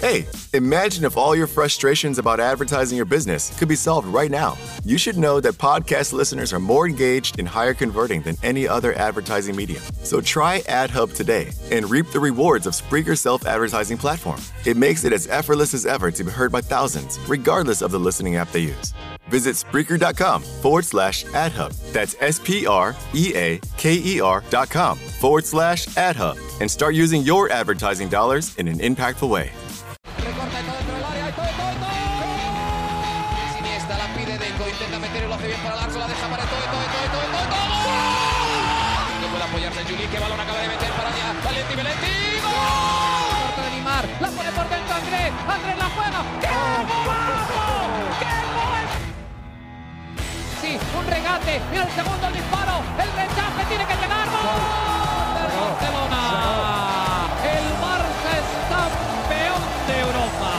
Hey, imagine if all your frustrations about advertising your business could be solved right now. You should know that podcast listeners are more engaged and higher converting than any other advertising medium. So try AdHub today and reap the rewards of Spreaker's self advertising platform. It makes it as effortless as ever to be heard by thousands, regardless of the listening app they use. Visit Spreaker.com forward slash AdHub. That's S P R E A K E R dot com forward slash AdHub and start using your advertising dollars in an impactful way. Mira el segundo disparo, el rechace tiene que llegar. ¡Gol! Del Barcelona. El Barça es campeón de Europa.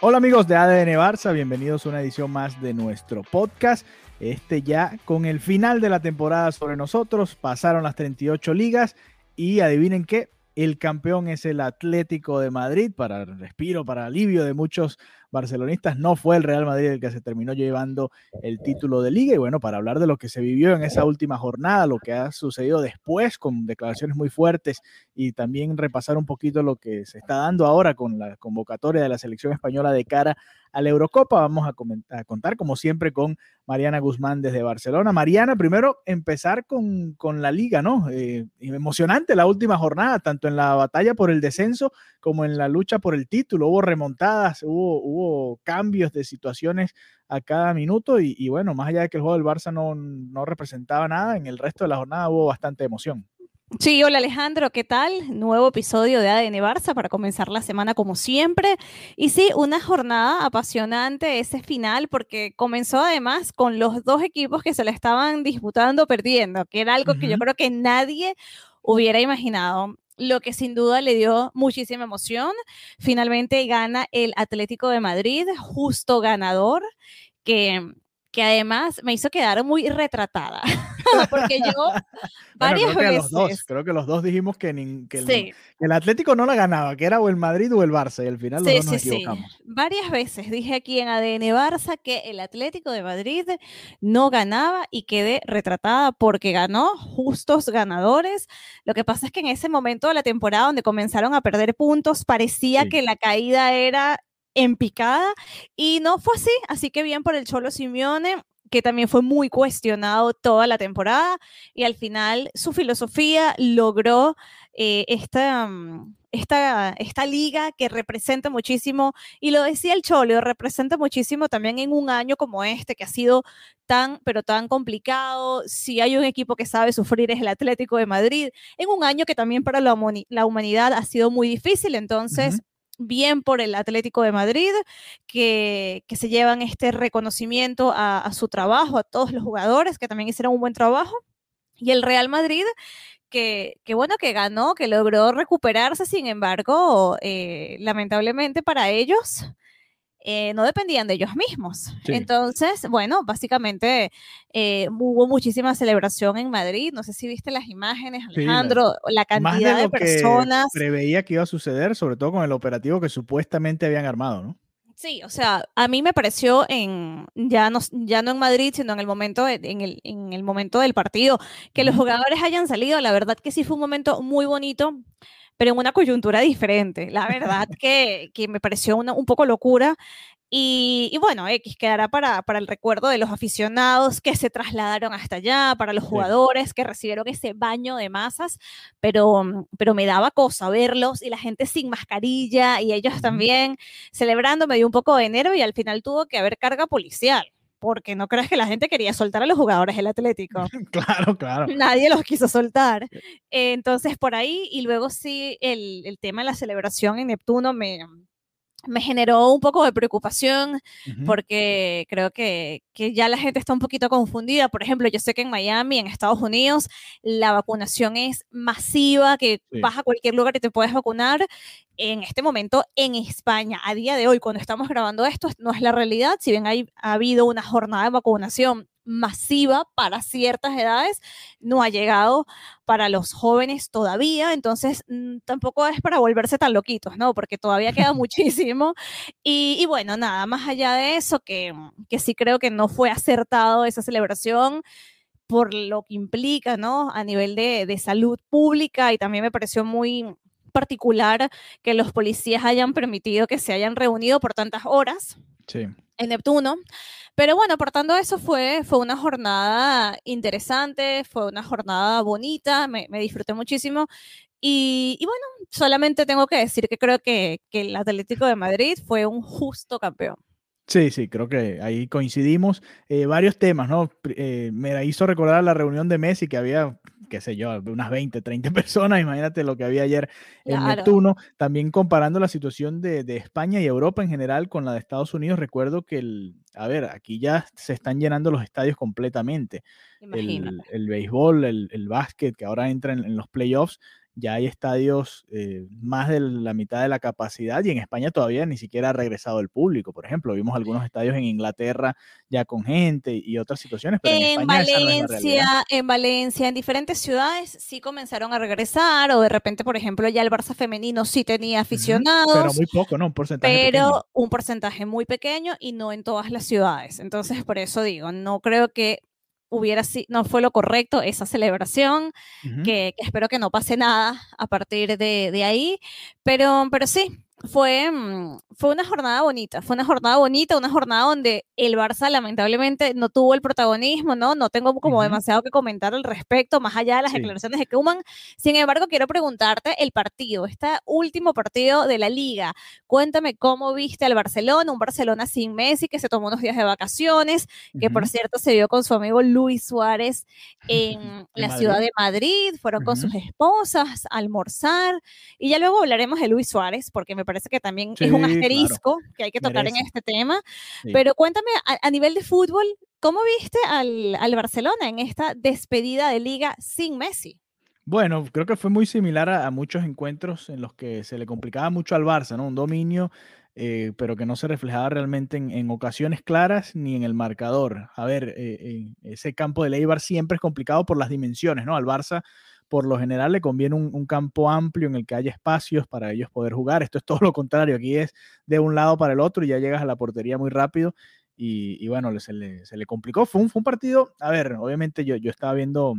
Hola amigos de ADN Barça, bienvenidos a una edición más de nuestro podcast. Este ya con el final de la temporada sobre nosotros, pasaron las 38 ligas y adivinen qué, el campeón es el Atlético de Madrid, para respiro, para alivio de muchos barcelonistas, no fue el Real Madrid el que se terminó llevando el título de liga. Y bueno, para hablar de lo que se vivió en esa última jornada, lo que ha sucedido después con declaraciones muy fuertes y también repasar un poquito lo que se está dando ahora con la convocatoria de la selección española de cara a la Eurocopa. Vamos a, comentar, a contar, como siempre, con Mariana Guzmán desde Barcelona. Mariana, primero empezar con, con la liga, ¿no? Eh, emocionante la última jornada, tanto en la batalla por el descenso como en la lucha por el título. Hubo remontadas, hubo, cambios de situaciones a cada minuto y, y, bueno, más allá de que el juego del Barça no, no representaba nada, en el resto de la jornada hubo bastante emoción. Sí, hola Alejandro, ¿qué tal? Nuevo episodio de ADN Barça para comenzar la semana como siempre. Y sí, una jornada apasionante ese final porque comenzó además con los dos equipos que se le estaban disputando perdiendo, que era algo uh -huh. que yo creo que nadie hubiera imaginado lo que sin duda le dio muchísima emoción. Finalmente gana el Atlético de Madrid, justo ganador, que, que además me hizo quedar muy retratada. Porque yo varias bueno, creo veces. Que los dos, creo que los dos dijimos que, ni, que, el, sí. que, el, Atlético no la ganaba, que era o el Madrid o el Barça, y al final los sí, dos nos sí, equivocamos. Varias veces dije aquí en ADN Barça que el Atlético de Madrid no ganaba y quedé retratada porque ganó, justos ganadores. Lo que pasa es que en ese momento de la temporada donde comenzaron a perder puntos, parecía que la caída era en picada y no fue así, así que bien por el Cholo Simeone que también fue muy cuestionado toda la temporada y al final su filosofía logró eh, esta, esta, esta liga que representa muchísimo, y lo decía el Cholo, representa muchísimo también en un año como este que ha sido tan, pero tan complicado. Si hay un equipo que sabe sufrir es el Atlético de Madrid, en un año que también para la, humanidad ha sido muy difícil, entonces... bien por el Atlético de Madrid, que, que se llevan este reconocimiento a, su trabajo, a todos los jugadores que también hicieron un buen trabajo, y el Real Madrid, que, que bueno, que ganó, que logró recuperarse, sin embargo, eh, lamentablemente para ellos, eh, no dependían de ellos mismos. Sí. Entonces, bueno, básicamente eh, hubo muchísima celebración en Madrid. No sé si viste las imágenes, Alejandro, sí, la, la, cantidad de, de, personas. Que preveía que iba a suceder, sobre todo con el operativo que supuestamente habían armado, ¿no? Sí, o sea, a mí me pareció en ya no, ya no en Madrid, sino en el momento en, el, en el momento del partido, que los jugadores hayan salido, la verdad que sí fue un momento muy bonito pero en una coyuntura diferente. La verdad que, que me pareció una, un poco locura. Y, y, bueno, X quedará para, para el recuerdo de los aficionados que se trasladaron hasta allá, para los jugadores que recibieron ese baño de masas, pero, pero me daba cosa verlos y la gente sin mascarilla y ellos también celebrando, me dio un poco de nervio y al final tuvo que haber carga policial porque no creas que la gente quería soltar a los jugadores del Atlético. claro, claro. Nadie los quiso soltar. Entonces, por ahí, y luego sí, el, el tema de la celebración en Neptuno me, me generó un poco de preocupación porque creo que, que, ya la gente está un poquito confundida. Por ejemplo, yo sé que en Miami, en Estados Unidos, la vacunación es masiva, que vas a cualquier lugar y te puedes vacunar. En este momento, en España, a día de hoy, cuando estamos grabando esto, no es la realidad. Si bien hay, ha habido una jornada de vacunación masiva para ciertas edades, no ha llegado para los jóvenes todavía, entonces mm, tampoco es para volverse tan loquitos, ¿no? Porque todavía queda muchísimo. Y, bueno, nada, más allá de eso, que, que sí creo que no fue acertado esa celebración por lo que implica, ¿no? A nivel de, de salud pública y también me pareció muy particular que los policías hayan permitido que se hayan reunido por tantas horas. Sí en Neptuno. Pero bueno, apartando eso, fue, fue una jornada interesante, fue una jornada bonita, me, disfruté muchísimo. Y, bueno, solamente tengo que decir que creo que, el Atlético de Madrid fue un justo campeón. Sí, sí, creo que ahí coincidimos. Eh, varios temas, ¿no? Eh, me hizo recordar la reunión de Messi que había qué sé yo, unas 20, 30 personas, imagínate lo que había ayer en Neptuno, también comparando la situación de, España y Europa en general con la de Estados Unidos, recuerdo que el, a ver, aquí ya se están llenando los estadios completamente, el, el, béisbol, el, el, básquet, que ahora entra en los playoffs, ya hay estadios eh, más de la mitad de la capacidad y en España todavía ni siquiera ha regresado el público. Por ejemplo, vimos algunos estadios en Inglaterra ya con gente y otras situaciones. Pero en, Valencia, en Valencia, en diferentes ciudades sí comenzaron a regresar o de repente, por ejemplo, ya el Barça femenino sí tenía aficionados. pero muy poco, ¿no? Un porcentaje. Pero un porcentaje muy pequeño y no en todas las ciudades. Entonces, por eso digo, no creo que hubiera sido, no fue lo correcto esa celebración, que, espero que no pase nada a partir de, de ahí, pero, pero sí, fue, mm, fue una jornada bonita, fue una jornada bonita, una jornada donde el Barça lamentablemente no tuvo el protagonismo, ¿no? No tengo como demasiado que comentar al respecto, más allá de las declaraciones de Kuman. Sin embargo, quiero preguntarte el partido, este último partido de la liga. Cuéntame cómo viste al Barcelona, un Barcelona sin Messi que se tomó unos días de vacaciones, que por cierto se vio con su amigo Luis Suárez en la ciudad de Madrid, fueron con sus esposas a almorzar y ya luego hablaremos de Luis Suárez porque me parece que también es un asterisco que hay que tocar en este tema. Pero cuéntame, a, nivel de fútbol, ¿cómo viste al, al Barcelona en esta despedida de liga sin Messi? Bueno, creo que fue muy similar a, muchos encuentros en los que se le complicaba mucho al Barça, ¿no? Un dominio, eh, pero que no se reflejaba realmente en, ocasiones claras ni en el marcador. A ver, eh, ese campo de Leibar siempre es complicado por las dimensiones, ¿no? Al Barça por lo general le conviene un, campo amplio en el que haya espacios para ellos poder jugar. Esto es todo lo contrario, aquí es de un lado para el otro y ya llegas a la portería muy rápido. Y, bueno, se le, se le, complicó. Fue un, fue un partido, a ver, obviamente yo, yo estaba viendo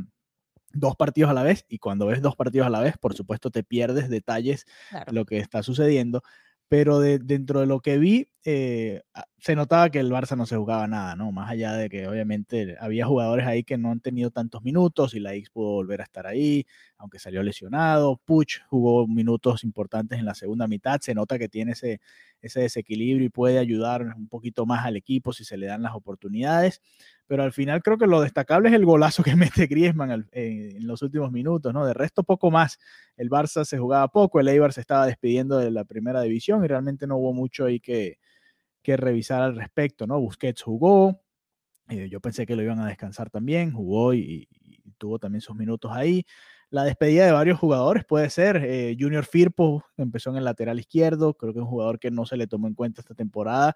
dos partidos a la vez y cuando ves dos partidos a la vez, por supuesto te pierdes detalles de lo que está sucediendo pero de, dentro de lo que vi, eh, se notaba que el Barça no se jugaba nada, ¿no? Más allá de que obviamente había jugadores ahí que no han tenido tantos minutos y la X pudo volver a estar ahí, aunque salió lesionado. Puch jugó minutos importantes en la segunda mitad, se nota que tiene ese, ese desequilibrio y puede ayudar un poquito más al equipo si se le dan las oportunidades pero al final creo que lo destacable es el golazo que mete Griezmann en, los últimos minutos, ¿no? De resto, poco más. El Barça se jugaba poco, el Eibar se estaba despidiendo de la primera división y realmente no hubo mucho ahí que, que revisar al respecto, ¿no? Busquets jugó, eh, yo pensé que lo iban a descansar también, jugó y, tuvo también sus minutos ahí. La despedida de varios jugadores puede ser. Eh, Junior Firpo empezó en el lateral izquierdo, creo que es un jugador que no se le tomó en cuenta esta temporada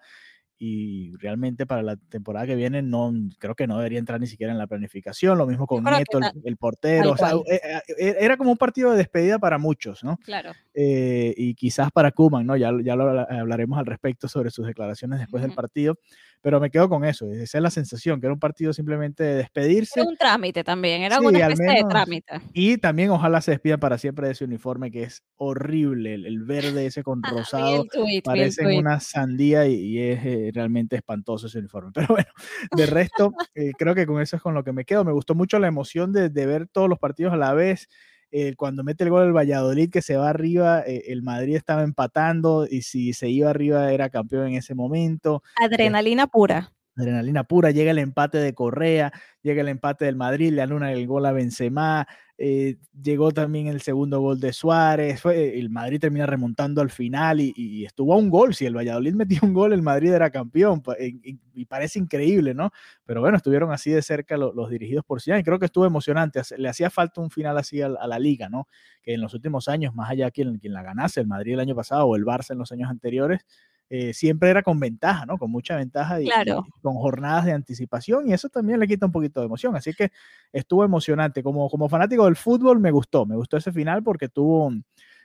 y realmente para la temporada que viene no creo que no debería entrar ni siquiera en la planificación. Lo mismo con Nieto, el, portero. O sea, e, e, e, era como un partido de despedida para muchos, ¿no? Claro. Eh, y quizás para Kuman, ¿no? Ya, ya lo hablaremos al respecto sobre sus declaraciones después del partido pero me quedo con eso, esa es la sensación, que era un partido simplemente de despedirse. Era un trámite también, era una especie de trámite. Y también ojalá se despidan para siempre de ese uniforme que es horrible, el, verde ese con rosado, parece una sandía y, es eh, realmente espantoso ese uniforme. Pero bueno, de resto, eh, creo que con eso es con lo que me quedo. Me gustó mucho la emoción de, de ver todos los partidos a la vez. Eh, cuando mete el gol el Valladolid que se va arriba, eh, el Madrid estaba empatando y si se iba arriba era campeón en ese momento. Adrenalina pura. Adrenalina pura, llega el empate de Correa, llega el empate del Madrid, le anula el gol a Benzema, eh, llegó también el segundo gol de Suárez, fue, el Madrid termina remontando al final y, estuvo a un gol, si el Valladolid metía un gol, el Madrid era campeón, y, parece increíble, ¿no? Pero bueno, estuvieron así de cerca los, dirigidos por Zidane y creo que estuvo emocionante, le hacía falta un final así a, la liga, ¿no? Que en los últimos años, más allá de quien, quien la ganase, el Madrid el año pasado o el Barça en los años anteriores, eh, siempre era con ventaja, ¿no? Con mucha ventaja y, con jornadas de anticipación y eso también le quita un poquito de emoción. Así que estuvo emocionante. Como, como fanático del fútbol me gustó, me gustó ese final porque tuvo,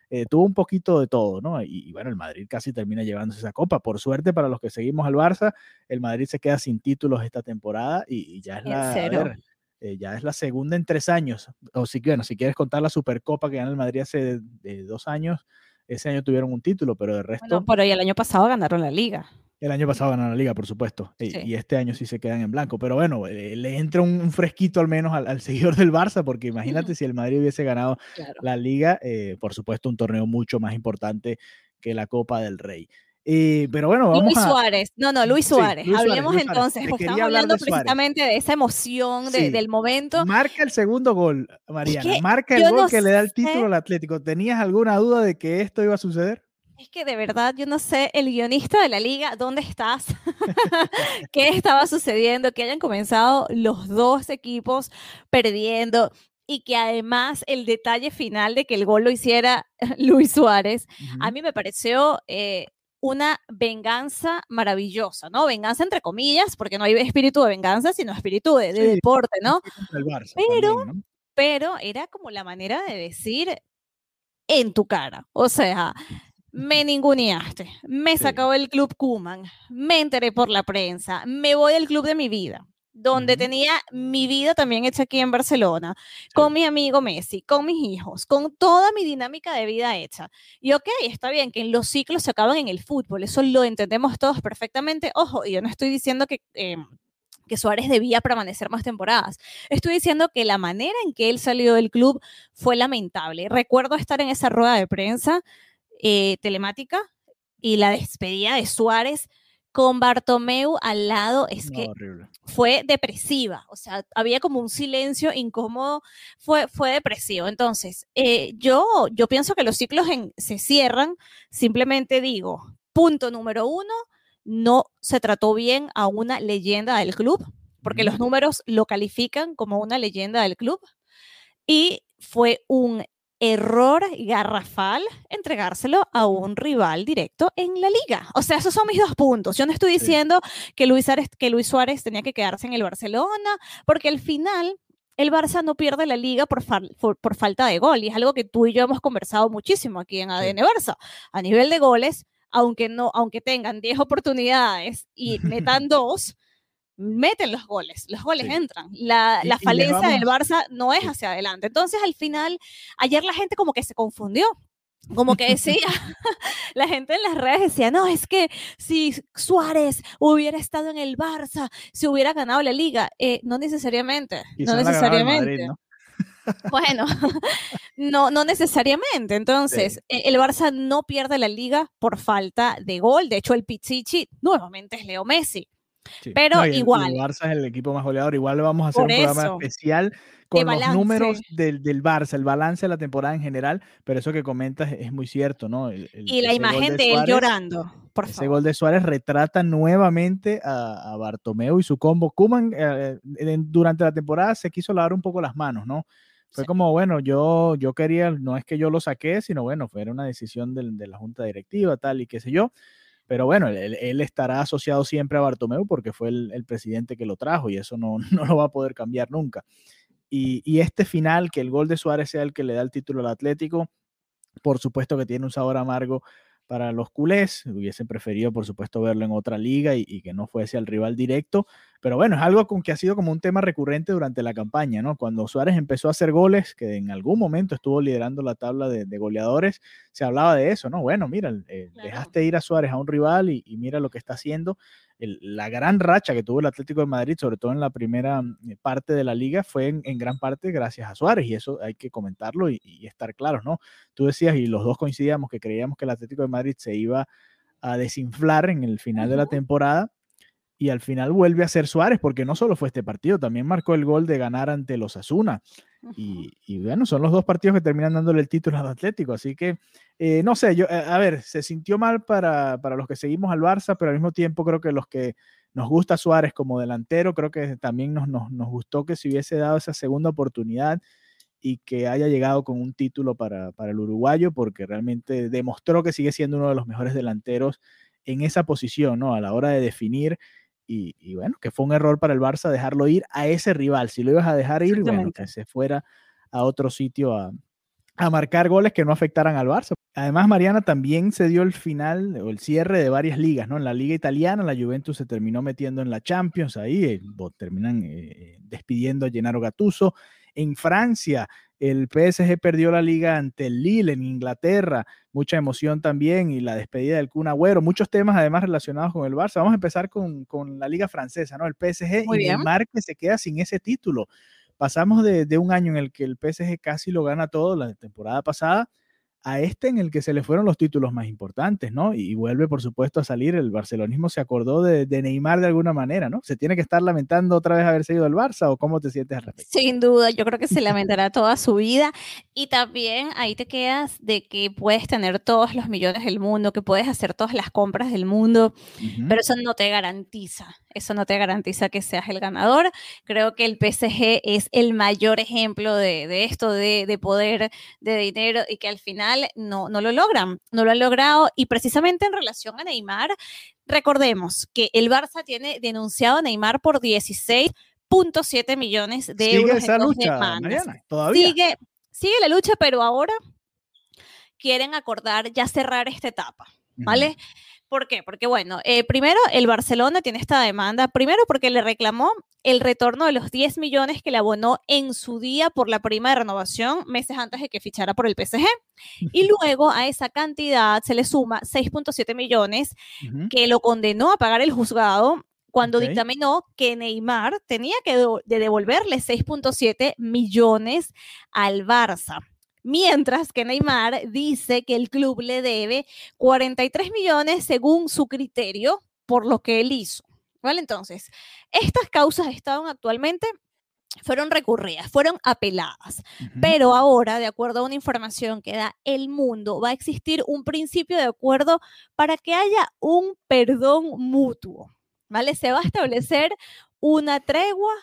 eh, tuvo un poquito de todo, ¿no? Y, bueno, el Madrid casi termina llevándose esa copa. Por suerte para los que seguimos al Barça, el Madrid se queda sin títulos esta temporada y, ya es la... Eh, ya es la segunda en tres años. O si, bueno, si quieres contar la Supercopa que ganó el Madrid hace dos años, ese año tuvieron un título, pero de resto. Bueno, pero y el año pasado ganaron la liga. El año pasado ganaron la liga, por supuesto. Y, este año sí se quedan en blanco. Pero bueno, eh, le entra un, fresquito al menos al, seguidor del Barça, porque imagínate si el Madrid hubiese ganado la liga, eh, por supuesto, un torneo mucho más importante que la Copa del Rey pero bueno, vamos Luis Suárez, no, no, Luis Suárez. Hablemos entonces, estamos hablando precisamente de esa emoción del momento. Marca el segundo gol, Mariana. Marca el gol que le da el título al Atlético. ¿Tenías alguna duda de que esto iba a suceder? Es que de verdad yo no sé, el guionista de la liga, ¿dónde estás? ¿Qué estaba sucediendo? Que hayan comenzado los dos equipos perdiendo y que además el detalle final de que el gol lo hiciera Luis Suárez, a mí me pareció eh, una venganza maravillosa, ¿no? Venganza entre comillas, porque no hay espíritu de venganza, sino espíritu de, deporte, ¿no? pero, pero era como la manera de decir en tu cara, o sea, me ninguneaste, me sacó el club Kuman, me enteré por la prensa, me voy del club de mi vida donde tenía mi vida también hecha aquí en Barcelona, con mi amigo Messi, con mis hijos, con toda mi dinámica de vida hecha. Y ok, está bien que los ciclos se acaban en el fútbol, eso lo entendemos todos perfectamente. Ojo, y yo no estoy diciendo que... Em, que Suárez debía permanecer más temporadas. Estoy diciendo que la manera en que él salió del club fue lamentable. Recuerdo estar en esa rueda de prensa eh, telemática y la despedida de Suárez con Bartomeu al lado es que fue depresiva, o sea, había como un silencio incómodo, fue, fue depresivo. Entonces, eh, yo, yo pienso que los ciclos se cierran, simplemente digo, punto número uno, no se trató bien a una leyenda del club, porque los números lo califican como una leyenda del club, y fue un error garrafal entregárselo a un rival directo en la liga. O sea, esos son mis dos puntos. Yo no estoy diciendo que, Luis Suárez, que Luis Suárez tenía que quedarse en el Barcelona, porque al final el Barça no pierde la liga por, por, falta de gol. Y es algo que tú y yo hemos conversado muchísimo aquí en ADN Barça. A nivel de goles, aunque, no, aunque tengan 10 oportunidades y metan dos, meten los goles, los goles entran. La, la falencia del Barça no es hacia adelante. Entonces, al final, ayer la gente como que se confundió. Como que decía, la gente en las redes decía, no, es que si Suárez hubiera estado en el Barça, se hubiera ganado la liga. Eh, no necesariamente, no necesariamente. Bueno, no, no necesariamente. Entonces, e, el Barça no pierde la liga por falta de gol. De hecho, el Pichichi nuevamente es Leo Messi. Pero igual. El Barça es el equipo más goleador. Igual vamos a hacer un programa especial con los números del, del, Barça, el balance de la temporada en general. Pero eso que comentas es, muy cierto, ¿no? y la imagen de, él llorando. Por ese gol de Suárez retrata nuevamente a, a Bartomeu y su combo. Kuman eh, durante la temporada se quiso lavar un poco las manos, ¿no? Fue como, bueno, yo, yo quería, no es que yo lo saqué, sino bueno, fue una decisión de, de la junta directiva, tal y qué sé yo. Pero bueno, él, estará asociado siempre a Bartomeu porque fue el, presidente que lo trajo y eso no, no, lo va a poder cambiar nunca. Y, y, este final, que el gol de Suárez sea el que le da el título al Atlético, por supuesto que tiene un sabor amargo para los culés. Hubiesen preferido, por supuesto, verlo en otra liga y, que no fuese al rival directo. Pero bueno, es algo con que ha sido como un tema recurrente durante la campaña, ¿no? Cuando Suárez empezó a hacer goles, que en algún momento estuvo liderando la tabla de, goleadores, se hablaba de eso, ¿no? Bueno, mira, eh, dejaste ir a Suárez a un rival y, y mira lo que está haciendo la gran racha que tuvo el Atlético de Madrid, sobre todo en la primera mm, parte de la liga, fue en, gran parte gracias a Suárez y eso hay que comentarlo y, estar claros, ¿no? Tú decías y los dos coincidíamos que creíamos que el Atlético de Madrid se iba a desinflar en el final de la temporada y al final vuelve a ser Suárez, porque no solo fue este partido, también marcó el gol de ganar ante los Asuna. Y, bueno, son los dos partidos que terminan dándole el título al Atlético. Así que, eh, no sé, yo, eh, a ver, se sintió mal para, para, los que seguimos al Barça, pero al mismo tiempo creo que los que nos gusta Suárez como delantero, creo que también nos, nos, nos gustó que se hubiese dado esa segunda oportunidad y que haya llegado con un título para, para el uruguayo, porque realmente demostró que sigue siendo uno de los mejores delanteros en esa posición, ¿no? A la hora de definir y, bueno, que fue un error para el Barça dejarlo ir a ese rival. Si lo ibas a dejar ir, bueno, que se fuera a otro sitio a, a marcar goles que no afectaran al Barça. Además, Mariana también se dio el final o el cierre de varias ligas, ¿no? En la liga italiana, la Juventus se terminó metiendo en la Champions, ahí eh, terminan eh, despidiendo a Gennaro Gattuso. En Francia, el PSG perdió la liga ante el Lille en Inglaterra, mucha emoción también y la despedida del Kun Agüero, muchos temas además relacionados con el Barça. Vamos a empezar con, la liga francesa, ¿no? El PSG y Neymar que se queda sin ese título. Pasamos de, de, un año en el que el PSG casi lo gana todo la temporada pasada a este en el que se le fueron los títulos más importantes, ¿no? Y, vuelve, por supuesto, a salir. El barcelonismo se acordó de, Neymar de alguna manera, ¿no? ¿Se tiene que estar lamentando otra vez haberse ido al Barça o cómo te sientes al respecto? Sin duda, yo creo que se lamentará toda su vida y también ahí te quedas de que puedes tener todos los millones del mundo, que puedes hacer todas las compras del mundo, pero eso no te garantiza, eso no te garantiza que seas el ganador. Creo que el PSG es el mayor ejemplo de, esto, de, de poder, de dinero y que al final no, no lo logran, no lo han logrado. Y precisamente en relación a Neymar, recordemos que el Barça tiene denunciado a Neymar por 16.7 millones de ¿Sigue euros. Esa lucha, Mariana, ¿Todavía? Sigue, sigue la lucha, pero ahora quieren acordar ya cerrar esta etapa, ¿vale? ¿Por qué? Porque, bueno, eh, primero el Barcelona tiene esta demanda, primero porque le reclamó el retorno de los 10 millones que le abonó en su día por la prima de renovación meses antes de que fichara por el PSG. Y luego a esa cantidad se le suma 6.7 millones que lo condenó a pagar el juzgado cuando dictaminó que Neymar tenía que de devolverle 6.7 millones al Barça. Mientras que Neymar dice que el club le debe 43 millones según su criterio por lo que él hizo. ¿Vale? Entonces, estas causas estaban actualmente fueron recurridas, fueron apeladas, pero ahora, de acuerdo a una información que da el mundo, va a existir un principio de acuerdo para que haya un perdón mutuo, ¿vale? Se va a establecer una tregua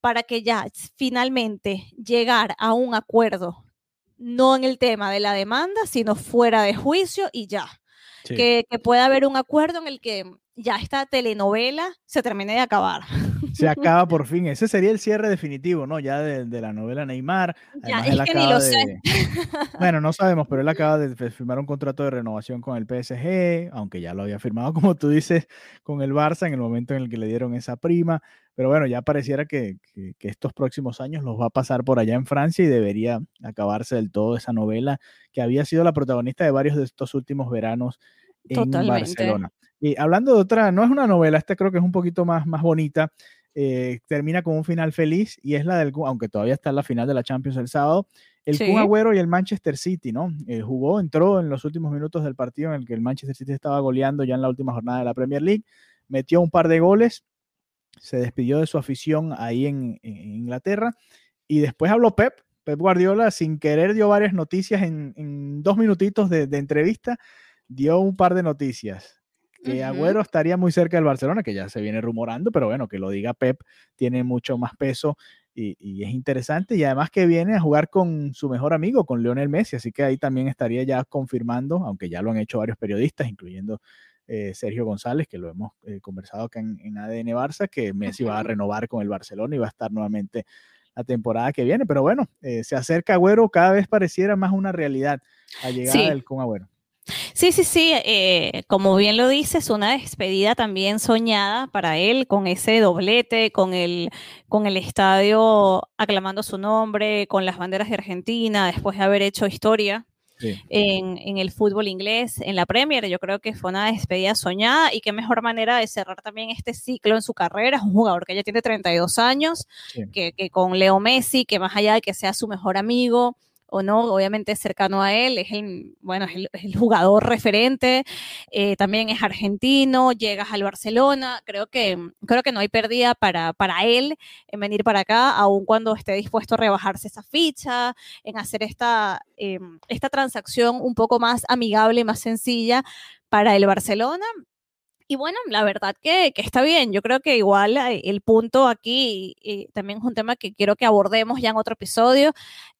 para que ya finalmente llegar a un acuerdo no en el tema de la demanda, sino fuera de juicio y ya. Que, que, pueda haber un acuerdo en el que ya esta telenovela se termine de acabar. Se acaba por fin. Ese sería el cierre definitivo, ¿no? Ya de, la novela Neymar. ya, es que ni lo sé. Bueno, no sabemos, pero él acaba de firmar un contrato de renovación con el PSG, aunque ya lo había firmado, como tú dices, con el Barça en el momento en el que le dieron esa prima. Pero bueno, ya pareciera que, estos próximos años los va a pasar por allá en Francia y debería acabarse del todo esa novela que había sido la protagonista de varios de estos últimos veranos en Barcelona. Y hablando de otra, no es una novela, esta creo que es un poquito más, más bonita. Eh, termina con un final feliz y es la del, aunque todavía está en la final de la Champions el sábado, el Kun Agüero y el Manchester City, ¿no? Eh, jugó, entró en los últimos minutos del partido en el que el Manchester City estaba goleando ya en la última jornada de la Premier League, metió un par de goles se despidió de su afición ahí en, Inglaterra y después habló Pep. Pep Guardiola, sin querer, dio varias noticias en, dos minutitos de, entrevista, dio un par de noticias. Que Agüero estaría muy cerca del Barcelona, que ya se viene rumorando, pero bueno, que lo diga Pep tiene mucho más peso y, y, es interesante. Y además que viene a jugar con su mejor amigo, con Lionel Messi, así que ahí también estaría ya confirmando, aunque ya lo han hecho varios periodistas, incluyendo eh, Sergio González, que lo hemos eh, conversado acá en, ADN Barça, que Messi va a renovar con el Barcelona y va a estar nuevamente la temporada que viene. Pero bueno, eh, se acerca Agüero, cada vez pareciera más una realidad a llegar sí. con Agüero. Sí, sí, sí, como bien lo dices, una despedida también soñada para él, con ese doblete, con el, con el estadio aclamando su nombre, con las banderas de Argentina, después de haber hecho historia en, el fútbol inglés, en la Premier. Yo creo que fue una despedida soñada y qué mejor manera de cerrar también este ciclo en su carrera. Es un jugador que ya tiene 32 años, que, con Leo Messi, que más allá de que sea su mejor amigo, o no, obviamente cercano a él, es el, bueno, es el, jugador referente, eh, también es argentino, llegas al Barcelona, creo que, creo que no hay pérdida para, para él en venir para acá, aun cuando esté dispuesto a rebajarse esa ficha, en hacer esta, em, esta transacción un poco más amigable, más sencilla para el Barcelona y bueno, la verdad que, está bien. Yo creo que igual eh, el punto aquí, y también es un tema que quiero que abordemos ya en otro episodio,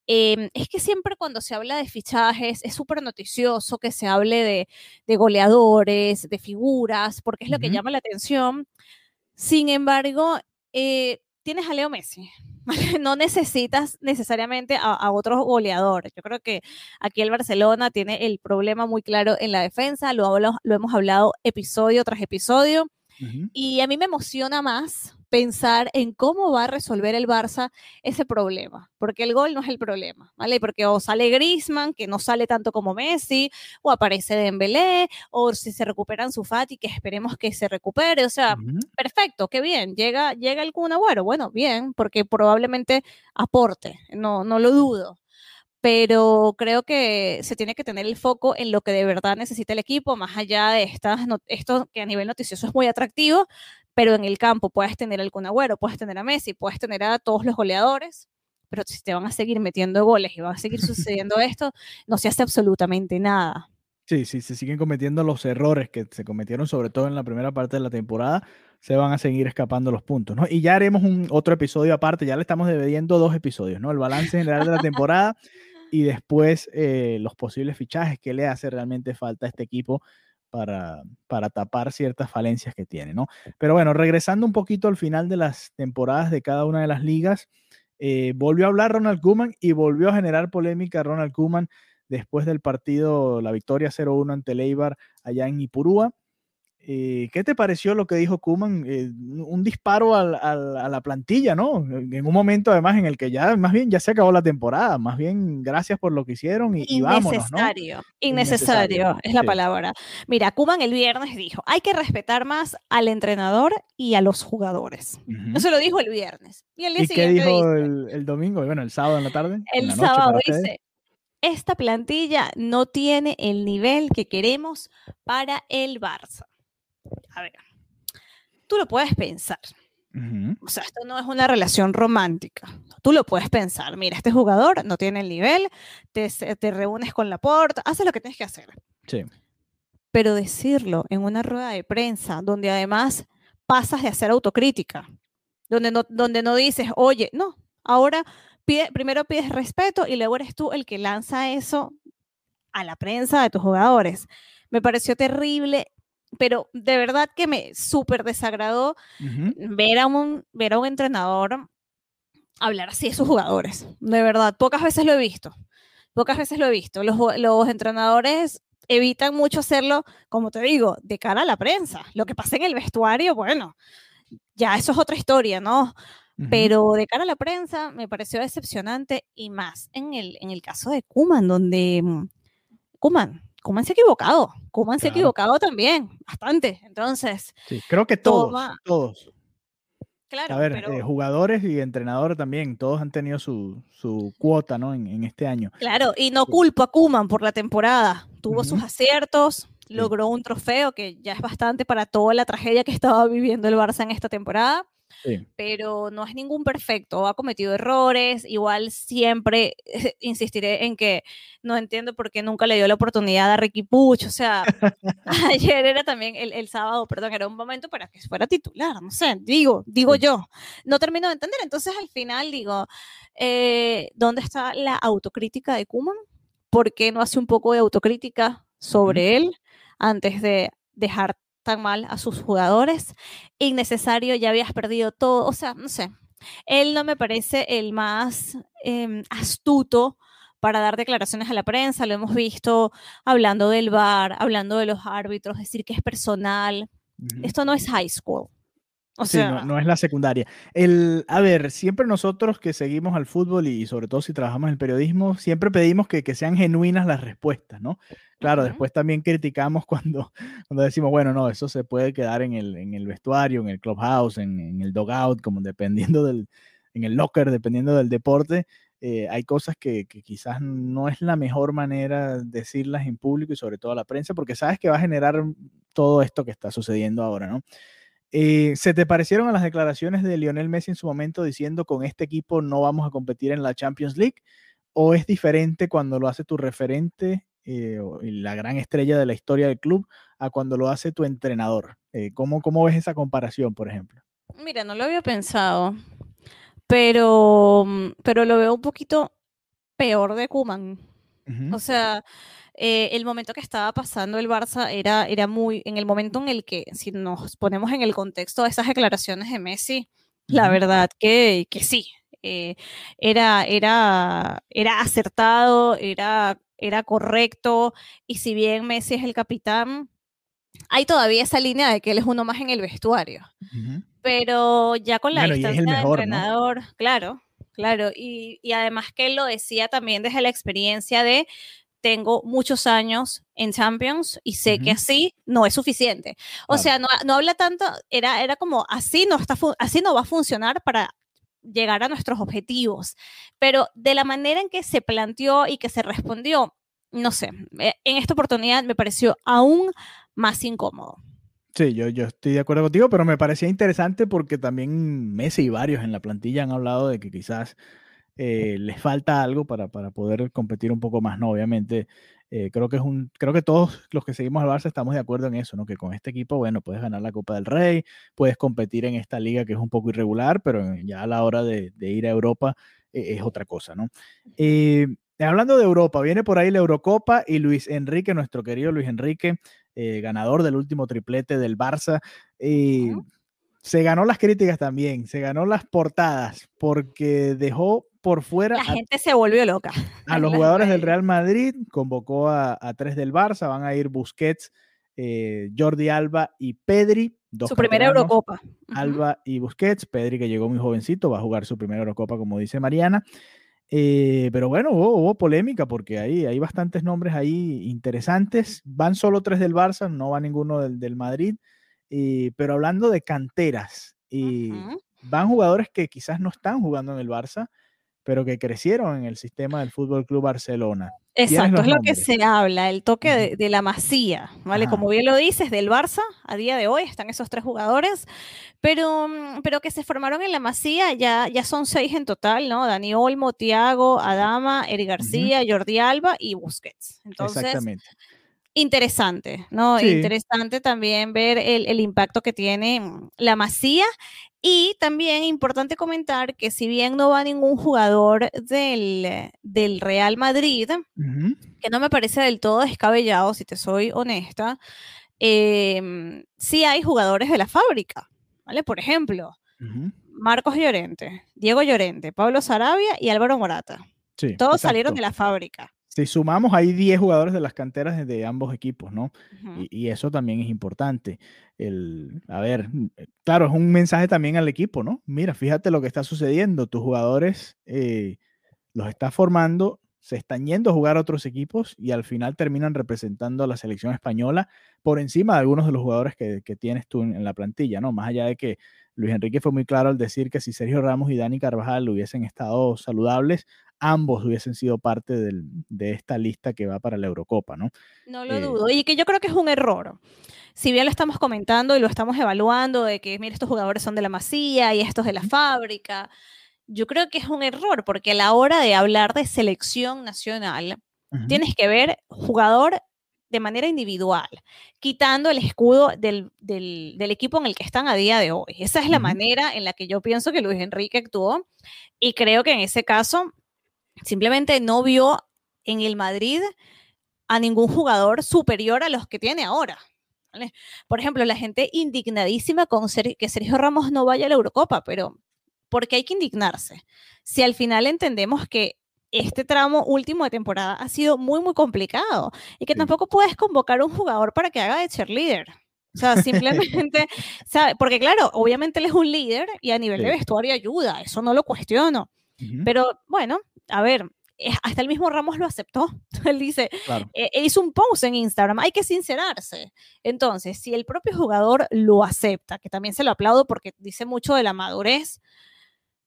em, es que siempre cuando se habla de fichajes es súper noticioso que se hable de, goleadores, de figuras, porque es lo que llama la atención. Sin embargo, eh, tienes a Leo Messi, no necesitas necesariamente a, a, goleadores. Yo creo que aquí el Barcelona tiene el problema muy claro en la defensa, lo, lo, hemos hablado episodio tras episodio, y a mí me emociona más pensar en cómo va a resolver el Barça ese problema, porque el gol no es el problema, ¿vale? Porque o sale Griezmann, que no sale tanto como Messi, o aparece Dembélé, o si se recuperan su Fati, que esperemos que se recupere, o sea, perfecto, qué bien, llega, llega el Kun Agüero, bueno, bien, porque probablemente aporte, no, no lo dudo, pero creo que se tiene que tener el foco en lo que de verdad necesita el equipo, más allá de estas, esto que a nivel noticioso es muy atractivo, pero en el campo puedes tener al Kun Agüero, puedes tener a Messi, puedes tener a todos los goleadores, pero si te van a seguir metiendo goles y va a seguir sucediendo esto, no se hace absolutamente nada. Sí, sí, se siguen cometiendo los errores que se cometieron sobre todo en la primera parte de la temporada, se van a seguir escapando los puntos, ¿no? Y ya haremos un otro episodio aparte, ya le estamos debiendo dos episodios, ¿no? El balance general de la temporada y después eh, los posibles fichajes que le hace realmente falta a este equipo para, tapar ciertas falencias que tiene, ¿no? Pero bueno, regresando un poquito al final de las temporadas de cada una de las ligas, eh, volvió a hablar Ronald Koeman y volvió a generar polémica Ronald Koeman después del partido, la victoria 0-1 ante Leibar allá en Ipurúa. Eh, ¿Qué te pareció lo que dijo Kuman? Eh, un disparo a la plantilla, ¿no? En un momento además en el que ya, más bien, ya se acabó la temporada, más bien, gracias por lo que hicieron y, vámonos, ¿no? Innecesario, innecesario es la palabra. Mira, Kuman el viernes dijo, hay que respetar más al entrenador y a los jugadores. Eso lo dijo el viernes. ¿Y, el qué dijo el, domingo? Bueno, el sábado en la tarde. El sábado dice, esta plantilla no tiene el nivel que queremos para el Barça a ver, tú lo puedes pensar. O sea, esto no es una relación romántica. Tú lo puedes pensar. Mira, este jugador no tiene el nivel, te, te reúnes con la porta, haces lo que tienes que hacer. Sí. Pero decirlo en una rueda de prensa, donde además pasas de hacer autocrítica, donde no, donde no dices, oye, no, ahora pide, primero pides respeto y luego eres tú el que lanza eso a la prensa de tus jugadores. Me pareció terrible pero de verdad que me súper desagradó ver, a un, ver a un entrenador hablar así de sus jugadores. De verdad, pocas veces lo he visto. Pocas veces lo he visto. Los, los entrenadores evitan mucho hacerlo, como te digo, de cara a la prensa. Lo que pasa en el vestuario, bueno, ya eso es otra historia, ¿no? Pero de cara a la prensa me pareció decepcionante y más en el, en el caso de Kuman, donde mm, Kuman, Kuman se ha equivocado. Kuman se ha equivocado también, bastante. Entonces. Sí, creo que todos. Todos. Claro. A ver, eh, jugadores y entrenadores también, todos han tenido su, su cuota, ¿no? En, este año. Claro, y no culpo a Kuman por la temporada. Tuvo sus aciertos, logró un trofeo que ya es bastante para toda la tragedia que estaba viviendo el Barça en esta temporada pero no es ningún perfecto, ha cometido errores, igual siempre insistiré en que no entiendo por qué nunca le dio la oportunidad a Ricky Puch, o sea, ayer era también, el, sábado, perdón, era un momento para que fuera titular, no sé, digo, digo yo, no termino de entender, entonces al final digo, eh, ¿dónde está la autocrítica de Kuman? ¿Por qué no hace un poco de autocrítica sobre él antes de dejar tan mal a sus jugadores. Innecesario, ya habías perdido todo. O sea, no sé. Él no me parece el más em, astuto para dar declaraciones a la prensa. Lo hemos visto hablando del VAR, hablando de los árbitros, decir que es personal. Esto no es high school. O sea, no, es la secundaria. El, a ver, siempre nosotros que seguimos al fútbol y sobre todo si trabajamos en el periodismo, siempre pedimos que, sean genuinas las respuestas, ¿no? Claro, después también criticamos cuando, cuando decimos, bueno, no, eso se puede quedar en el, en el vestuario, en el clubhouse, en, en el dogout, como dependiendo del, en el locker, dependiendo del deporte. eh, hay cosas que, quizás no es la mejor manera decirlas en público y sobre todo a la prensa, porque sabes que va a generar todo esto que está sucediendo ahora, ¿no? Eh, ¿Se te parecieron a las declaraciones de Lionel Messi en su momento diciendo con este equipo no vamos a competir en la Champions League? ¿O es diferente cuando lo hace tu referente eh, la gran estrella de la historia del club a cuando lo hace tu entrenador? ¿cómo, ¿Cómo ves esa comparación, por ejemplo? Mira, no lo había pensado pero, pero lo veo un poquito peor de Kuman. O sea, eh, el momento que estaba pasando el Barça era, era muy, en el momento en el que, si nos ponemos en el contexto de esas declaraciones de Messi, la verdad que, que sí, eh, era, era, era acertado, era, era correcto, y si bien Messi es el capitán, hay todavía esa línea de que él es uno más en el vestuario. Pero ya con la distancia del entrenador, claro, claro. Y, además que lo decía también desde la experiencia de tengo muchos años en Champions y sé que así no es suficiente. O sea, no, no, habla tanto, era, era como así no, está, así no va a funcionar para llegar a nuestros objetivos. Pero de la manera en que se planteó y que se respondió, no sé, eh, en esta oportunidad me pareció aún más incómodo. Sí, yo, yo estoy de acuerdo contigo, pero me parecía interesante porque también Messi y varios en la plantilla han hablado de que quizás eh, les falta algo para, para, poder competir un poco más, ¿no? Obviamente, eh, creo que es un, creo que todos los que seguimos al Barça estamos de acuerdo en eso, ¿no? Que con este equipo, bueno, puedes ganar la Copa del Rey, puedes competir en esta liga que es un poco irregular, pero ya a la hora de, ir a Europa eh, es otra cosa, ¿no? hablando de Europa, viene por ahí la Eurocopa y Luis Enrique, nuestro querido Luis Enrique, eh, ganador del último triplete del Barça. y Se ganó las críticas también, se ganó las portadas, porque dejó por fuera. La gente se volvió loca. A los jugadores del Real Madrid, convocó a, tres del Barça, van a ir Busquets, eh, Jordi Alba y Pedri. su primera Eurocopa. Alba y Busquets, Pedri que llegó muy jovencito, va a jugar su primera Eurocopa, como dice Mariana. Eh, pero bueno, hubo, polémica porque hay, hay bastantes nombres ahí interesantes. Van solo tres del Barça, no va ninguno del, del Madrid. pero hablando de canteras, y van jugadores que quizás no están jugando en el Barça, pero que crecieron en el sistema del Fútbol Club Barcelona. Exacto, es lo que se habla, el toque de, la masía, ¿vale? Como bien lo dices, del Barça, a día de hoy están esos tres jugadores, pero, mm, pero que se formaron en la masía, ya, ya son seis en total, ¿no? Dani Olmo, Tiago, Adama, Eric García, Jordi Alba y Busquets. Entonces, Exactamente. Interesante, ¿no? Interesante también ver el, el impacto que tiene mm, la masía y también importante comentar que si bien no va ningún jugador del, del Real Madrid, que no me parece del todo descabellado, si te soy honesta, em, sí hay jugadores de la fábrica, ¿vale? Por ejemplo, Marcos Llorente, Diego Llorente, Pablo Sarabia y Álvaro Morata. Todos salieron de la fábrica. Si sumamos, hay 10 jugadores de las canteras de, ambos equipos, ¿no? y, eso también es importante. El, a ver, eh, claro, es un mensaje también al equipo, ¿no? Mira, fíjate lo que está sucediendo. Tus jugadores eh, los estás formando, se están yendo a jugar a otros equipos y al final terminan representando a la selección española por encima de algunos de los jugadores que, tienes tú en, la plantilla, ¿no? Más allá de que Luis Enrique fue muy claro al decir que si Sergio Ramos y Dani Carvajal hubiesen estado saludables, ambos hubiesen sido parte de esta lista que va para la Eurocopa, ¿no? No lo eh, dudo. Y que yo creo que es un error. Si bien lo estamos comentando y lo estamos evaluando, de que, mira, estos jugadores son de la masía y estos de la fábrica, yo creo que es un error, porque a la hora de hablar de selección nacional, tienes que ver jugador de manera individual, quitando el escudo del, equipo en el que están a día de hoy. Esa es la manera en la que yo pienso que Luis Enrique actuó y creo que en ese caso simplemente no vio en el Madrid a ningún jugador superior a los que tiene ahora. Por ejemplo, la gente indignadísima con que Sergio Ramos no vaya a la Eurocopa, pero ¿por qué hay que indignarse? Si al final entendemos que este tramo último de temporada ha sido muy, muy complicado y que tampoco puedes convocar a un jugador para que haga de cheerleader. O sea, simplemente, ¿sabe? porque claro, obviamente él es un líder y a nivel de vestuario ayuda, eso no lo cuestiono. Pero bueno, a ver, eh, hasta el mismo Ramos lo aceptó. Él dice, eh, hizo un post en Instagram, hay que sincerarse. Entonces, si el propio jugador lo acepta, que también se lo aplaudo porque dice mucho de la madurez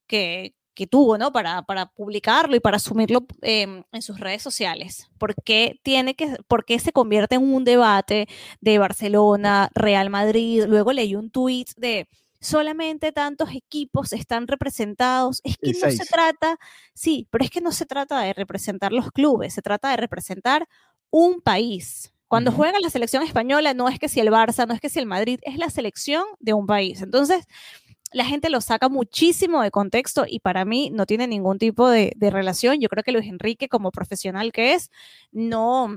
que, que tuvo, ¿no? Para, para publicarlo y para asumirlo em, en sus redes sociales. ¿Por qué, tiene que, ¿Por qué se convierte en un debate de Barcelona, Real Madrid? Luego leí un tweet de solamente tantos equipos están representados. Es que no se trata, sí, pero es que no se trata de representar los clubes, se trata de representar un país. Cuando juega la selección española, no es que si el Barça, no es que si el Madrid, es la selección de un país. Entonces, la gente lo saca muchísimo de contexto y para mí no tiene ningún tipo de, relación. Yo creo que Luis Enrique, como profesional que es, no,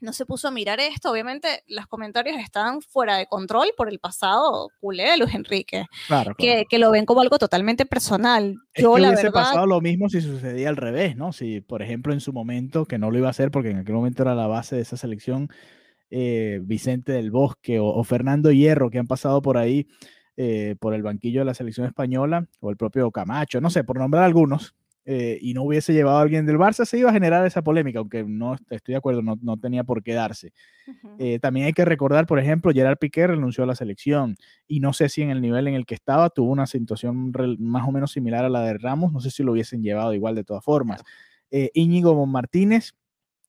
no se puso a mirar esto. Obviamente, los comentarios están fuera de control por el pasado culé de Luis Enrique, claro, Que, lo ven como algo totalmente personal. Es Yo, que la hubiese pasado lo mismo si sucedía al revés, ¿no? Si, por ejemplo, en su momento, que no lo iba a hacer porque en aquel momento era la base de esa selección, eh, Vicente del Bosque o Fernando Hierro, que han pasado por ahí eh, por el banquillo de la selección española o el propio Camacho, no sé, por nombrar algunos, eh, y no hubiese llevado a alguien del Barça, se iba a generar esa polémica, aunque no estoy de acuerdo, no, tenía por qué darse. Eh, también hay que recordar, por ejemplo, Gerard Piqué renunció a la selección y no sé si en el nivel en el que estaba tuvo una situación más o menos similar a la de Ramos, no sé si lo hubiesen llevado igual de todas formas. Íñigo Martínez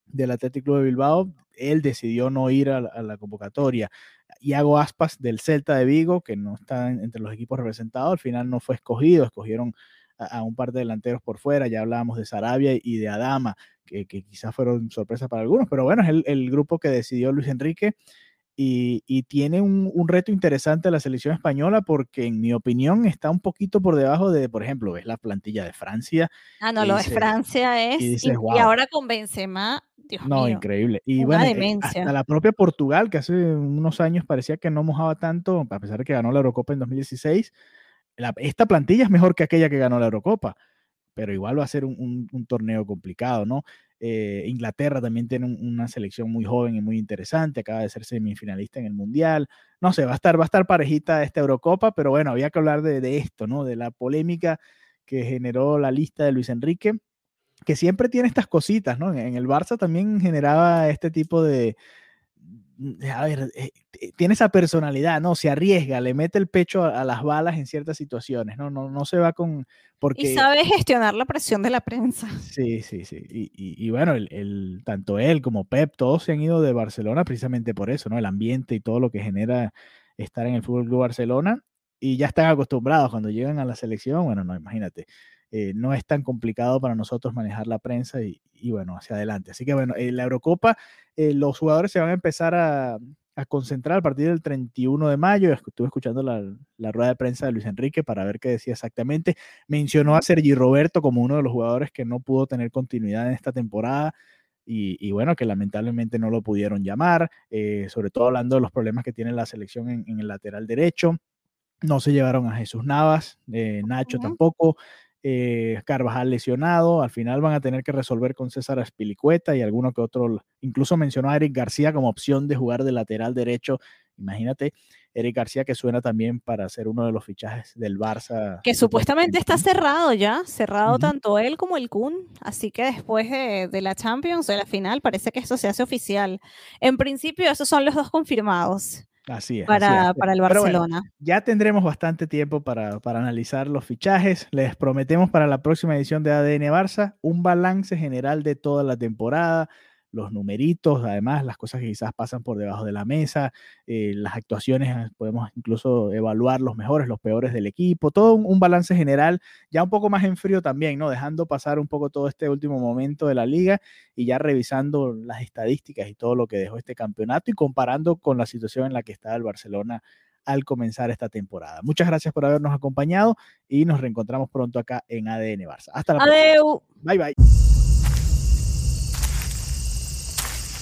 del Atlético Club de Bilbao, él decidió no ir a la convocatoria. Iago Aspas del Celta de Vigo, que no está entre los equipos representados, al final no fue escogido, escogieron a, un par de delanteros por fuera, ya hablábamos de Sarabia y de Adama, que, quizás fueron sorpresas para algunos, pero bueno, es el, grupo que decidió Luis Enrique. Y, tiene un, reto interesante la selección española porque en mi opinión está un poquito por debajo de, por ejemplo, ves la plantilla de Francia. Ah, no, lo de Francia es. Y, ahora con Benzema, no, increíble. Y bueno, eh, hasta la propia Portugal, que hace unos años parecía que no mojaba tanto, a pesar de que ganó la Eurocopa en 2016, esta plantilla es mejor que aquella que ganó la Eurocopa, pero igual va a ser un, torneo complicado, ¿no? Eh, Inglaterra también tiene una selección muy joven y muy interesante, acaba de ser semifinalista en el Mundial. No sé, va a estar, va a estar parejita esta Eurocopa, pero bueno, había que hablar de, esto, ¿no? De la polémica que generó la lista de Luis Enrique que siempre tiene estas cositas, ¿no? En el Barça también generaba este tipo de, a ver, eh, tiene esa personalidad, ¿no? Se arriesga, le mete el pecho a, las balas en ciertas situaciones, ¿no? No, no se va con... Porque... Y sabe gestionar la presión de la prensa. Sí, sí, sí. Y, y, bueno, el, tanto él como Pep, todos se han ido de Barcelona precisamente por eso, ¿no? El ambiente y todo lo que genera estar en el Fútbol Club Barcelona. Y ya están acostumbrados cuando llegan a la selección, bueno, no, imagínate eh, no es tan complicado para nosotros manejar la prensa y, bueno, hacia adelante. Así que bueno, en la Eurocopa eh, los jugadores se van a empezar a, concentrar a partir del 31 de mayo. Estuve escuchando la, rueda de prensa de Luis Enrique para ver qué decía exactamente. Mencionó a Sergi Roberto como uno de los jugadores que no pudo tener continuidad en esta temporada. Y, bueno, que lamentablemente no lo pudieron llamar, eh, sobre todo hablando de los problemas que tiene la selección en, el lateral derecho. No se llevaron a Jesús Navas, Nacho tampoco, eh, Carvajal lesionado, al final van a tener que resolver con César Aspilicueta y alguno que otro, incluso mencionó a Eric García como opción de jugar de lateral derecho, imagínate, Eric García que suena también para ser uno de los fichajes del Barça. Que supuestamente está cerrado ya, cerrado tanto él como el Kun, así que después de, de, la Champions, de la final, parece que esto se hace oficial. En principio, esos son los dos confirmados. Así es. Para, para el Barcelona. ya tendremos bastante tiempo para, para, analizar los fichajes. Les prometemos para la próxima edición de ADN Barça un balance general de toda la temporada, los numeritos, además las cosas que quizás pasan por debajo de la mesa, eh, las actuaciones, ah, podemos incluso evaluar los mejores, los peores del equipo, todo un, balance general, ya un poco más en frío también, ¿no? Dejando pasar un poco todo este último momento de la liga y ya revisando las estadísticas y todo lo que dejó este campeonato y comparando con la situación en la que está el Barcelona al comenzar esta temporada. Muchas gracias por habernos acompañado y nos reencontramos pronto acá en ADN Barça. Hasta la próxima. Bye bye.